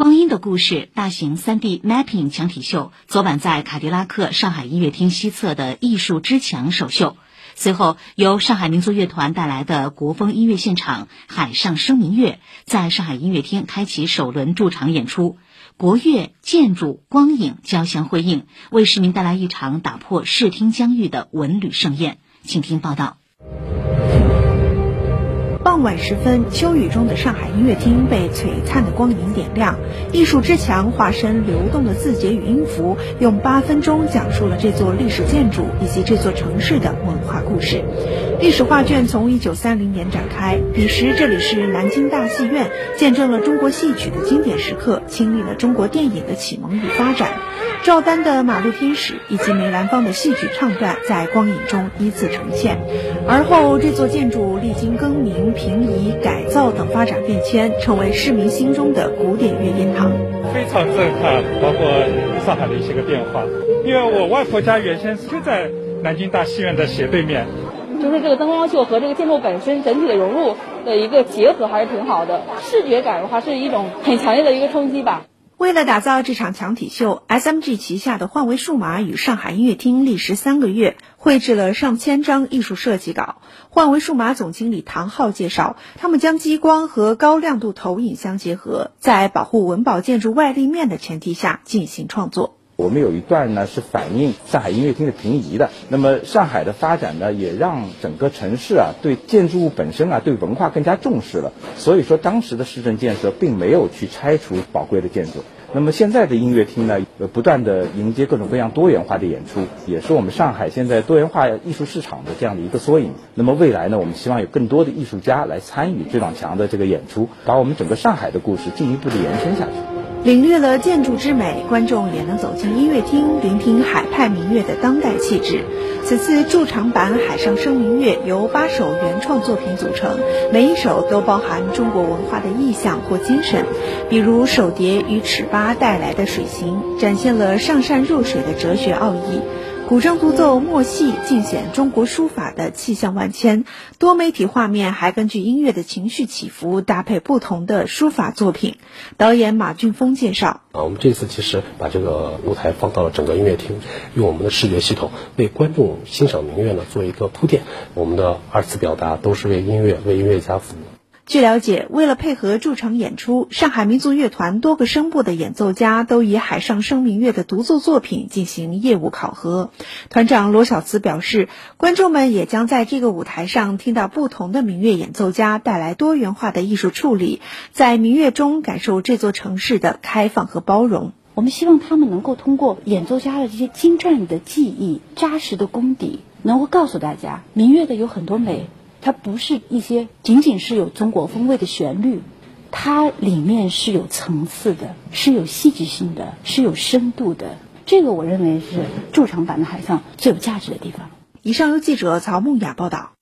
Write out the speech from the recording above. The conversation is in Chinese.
光阴的故事大型 3D mapping 墙体秀昨晚在卡迪拉克上海音乐厅西侧的艺术之墙首秀，随后由上海民族乐团带来的国风音乐现场《海上生明月》在上海音乐厅开启首轮驻场演出，国乐、建筑、光影交相辉映，为市民带来一场打破视听疆域的文旅盛宴。请听报道。傍晚时分，秋雨中的上海音乐厅被璀璨的光影点亮。艺术之墙化身流动的字节与音符，用八分钟讲述了这座历史建筑以及这座城市的文化故事。历史画卷从一九三零年展开，彼时这里是南京大戏院，见证了中国戏曲的经典时刻，亲历了中国电影的启蒙与发展。赵丹的《马路天使》以及梅兰芳的戏曲唱段在光影中依次呈现。而后，这座建筑历经更名、平移、改造等发展变迁，成为市民心中的古典乐音堂。非常震撼，包括上海的一些个变化。因为我外婆家原先就在南京大戏院的斜对面，就是这个灯光秀和这个建筑本身整体的融入的一个结合还是挺好的。视觉感的话，是一种很强烈的一个冲击吧。为了打造这场墙体秀，SMG 旗下的幻维数码与上海音乐厅历时三个月，绘制了上千张艺术设计稿。幻维数码总经理唐浩介绍，他们将激光和高亮度投影相结合，在保护文保建筑外立面的前提下进行创作。我们有一段呢是反映上海音乐厅的平移的。那么上海的发展呢，也让整个城市啊对建筑物本身啊对文化更加重视了。所以说当时的市政建设并没有去拆除宝贵的建筑。那么现在的音乐厅呢，呃不断的迎接各种各样多元化的演出，也是我们上海现在多元化艺术市场的这样的一个缩影。那么未来呢，我们希望有更多的艺术家来参与这场墙的这个演出，把我们整个上海的故事进一步的延伸下去。领略了建筑之美，观众也能走进音乐厅，聆听海派民乐的当代气质。此次驻场版《海上生明月》由八首原创作品组成，每一首都包含中国文化的意象或精神。比如手碟与尺八带来的水形，展现了上善若水的哲学奥义。古筝独奏默戏，尽显中国书法的气象万千。多媒体画面还根据音乐的情绪起伏，搭配不同的书法作品。导演马俊峰介绍：啊，我们这次其实把这个舞台放到了整个音乐厅，用我们的视觉系统为观众欣赏明月呢做一个铺垫。我们的二次表达都是为音乐、为音乐家服务。据了解，为了配合驻场演出，上海民族乐团多个声部的演奏家都以《海上生明月》的独奏作品进行业务考核。团长罗小慈表示，观众们也将在这个舞台上听到不同的民乐演奏家带来多元化的艺术处理，在民乐中感受这座城市的开放和包容。我们希望他们能够通过演奏家的这些精湛的技艺、扎实的功底，能够告诉大家，民乐的有很多美。它不是一些仅仅是有中国风味的旋律，它里面是有层次的，是有戏剧性的，是有深度的。这个我认为是驻场版的海上最有价值的地方。以上由记者曹梦雅报道。